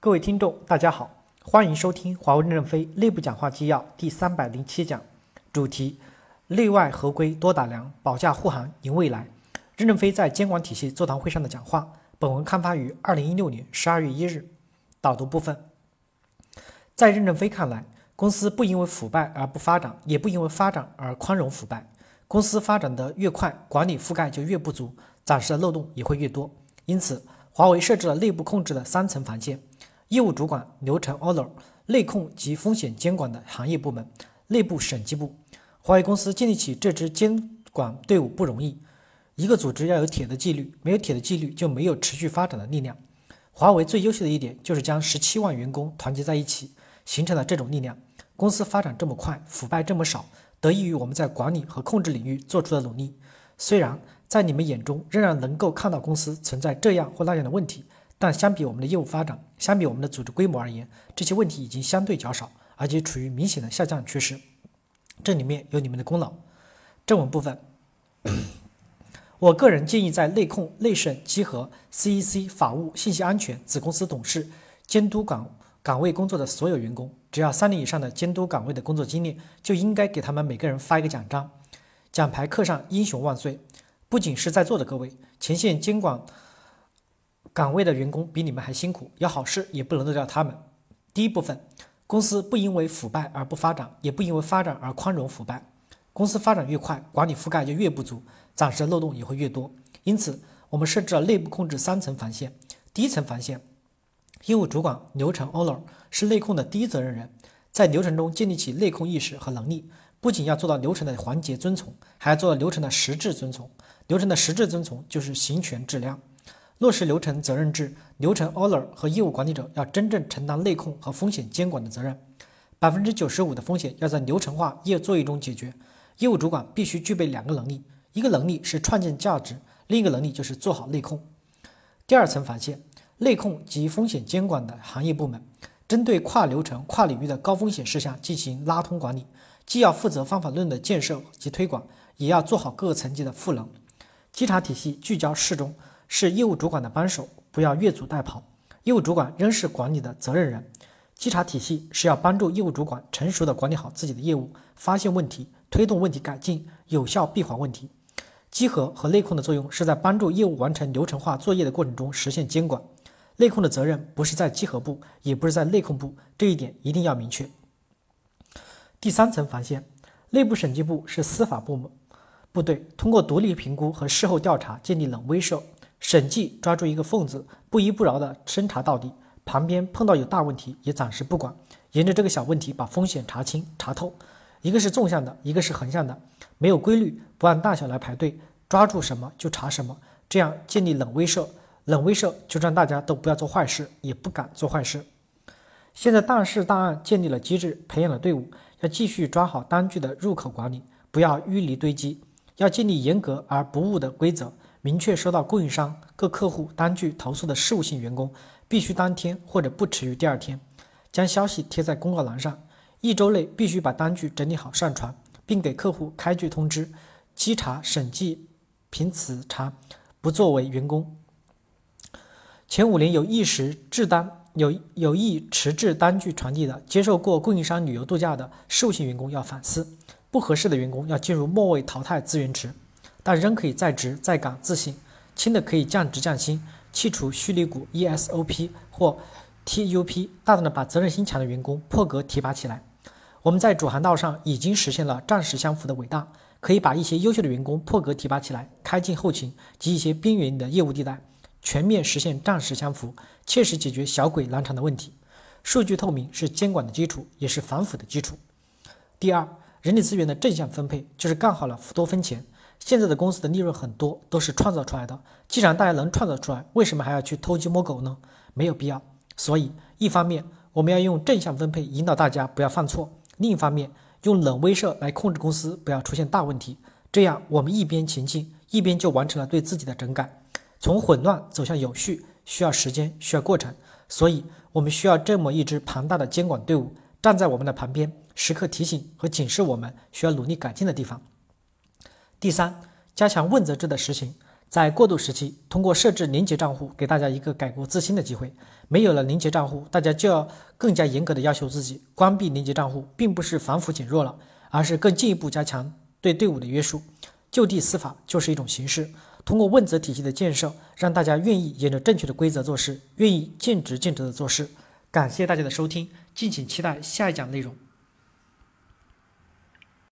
各位听众，大家好，欢迎收听华为任正非内部讲话纪要第三百零七讲，主题：内外合规多打量，保驾护航赢未来。任正非在监管体系座谈会上的讲话。本文刊发于二零一六年十二月一日。导读部分，在任正非看来，公司不因为腐败而不发展，也不因为发展而宽容腐败。公司发展的越快，管理覆盖就越不足，暂时的漏洞也会越多。因此，华为设置了内部控制的三层防线。业务主管、流程 owner、内控及风险监管的行业部门、内部审计部，华为公司建立起这支监管队伍不容易。一个组织要有铁的纪律，没有铁的纪律就没有持续发展的力量。华为最优秀的一点就是将十七万员工团结在一起，形成了这种力量。公司发展这么快，腐败这么少，得益于我们在管理和控制领域做出的努力。虽然在你们眼中仍然能够看到公司存在这样或那样的问题。但相比我们的业务发展，相比我们的组织规模而言，这些问题已经相对较少，而且处于明显的下降趋势。这里面有你们的功劳。正文部分，我个人建议在内控、内审、稽核、CEC、法务、信息安全、子公司董事、监督岗岗位工作的所有员工，只要三年以上的监督岗位的工作经验，就应该给他们每个人发一个奖章，奖牌刻上“英雄万岁”。不仅是在座的各位，前线监管。岗位的员工比你们还辛苦，有好事也不能漏掉他们。第一部分，公司不因为腐败而不发展，也不因为发展而宽容腐败。公司发展越快，管理覆盖就越不足，暂时的漏洞也会越多。因此，我们设置了内部控制三层防线。第一层防线，业务主管、流程 owner 是内控的第一责任人，在流程中建立起内控意识和能力，不仅要做到流程的环节遵从，还要做到流程的实质遵从。流程的实质遵从就是行权质量。落实流程责任制，流程 owner 和业务管理者要真正承担内控和风险监管的责任。百分之九十五的风险要在流程化业作业中解决。业务主管必须具备两个能力，一个能力是创建价值，另一个能力就是做好内控。第二层防线，内控及风险监管的行业部门，针对跨流程、跨领域的高风险事项进行拉通管理，既要负责方法论的建设及推广，也要做好各个层级的赋能。稽查体系聚焦适中。是业务主管的帮手，不要越俎代庖。业务主管仍是管理的责任人。稽查体系是要帮助业务主管成熟的管理好自己的业务，发现问题，推动问题改进，有效闭环问题。稽核和内控的作用是在帮助业务完成流程化作业的过程中实现监管。内控的责任不是在稽核部，也不是在内控部，这一点一定要明确。第三层防线，内部审计部是司法部门部队，通过独立评估和事后调查建立冷威慑。审计抓住一个缝子，不依不饶地深查到底。旁边碰到有大问题，也暂时不管，沿着这个小问题把风险查清查透。一个是纵向的，一个是横向的，没有规律，不按大小来排队，抓住什么就查什么，这样建立冷威慑。冷威慑就让大家都不要做坏事，也不敢做坏事。现在大事大案建立了机制，培养了队伍，要继续抓好单据的入口管理，不要淤泥堆积，要建立严格而不误的规则。明确收到供应商、各客户单据投诉的事务性员工，必须当天或者不迟于第二天，将消息贴在公告栏上。一周内必须把单据整理好上传，并给客户开具通知。稽查审计凭此查，不作为员工。前五年有意识制单、有有意迟滞单据传递的，接受过供应商旅游度假的事务性员工要反思，不合适的员工要进入末位淘汰资源池。但仍可以在职在岗自信，轻的可以降职降薪，去除虚拟股 ESOP 或 TUP，大胆的把责任心强的员工破格提拔起来。我们在主航道上已经实现了战时相符的伟大，可以把一些优秀的员工破格提拔起来，开进后勤及一些边缘的业务地带，全面实现战时相符，切实解决小鬼难缠的问题。数据透明是监管的基础，也是反腐的基础。第二，人力资源的正向分配就是干好了多分钱。现在的公司的利润很多都是创造出来的，既然大家能创造出来，为什么还要去偷鸡摸狗呢？没有必要。所以，一方面我们要用正向分配引导大家不要犯错，另一方面用冷威慑来控制公司不要出现大问题。这样我们一边前进，一边就完成了对自己的整改。从混乱走向有序需要时间，需要过程，所以我们需要这么一支庞大的监管队伍站在我们的旁边，时刻提醒和警示我们需要努力改进的地方。第三，加强问责制的实行，在过渡时期，通过设置零结账户，给大家一个改过自新的机会。没有了零结账户，大家就要更加严格的要求自己。关闭零结账户，并不是反腐减弱了，而是更进一步加强对队伍的约束。就地司法就是一种形式，通过问责体系的建设，让大家愿意沿着正确的规则做事，愿意尽职尽责的做事。感谢大家的收听，敬请期待下一讲内容。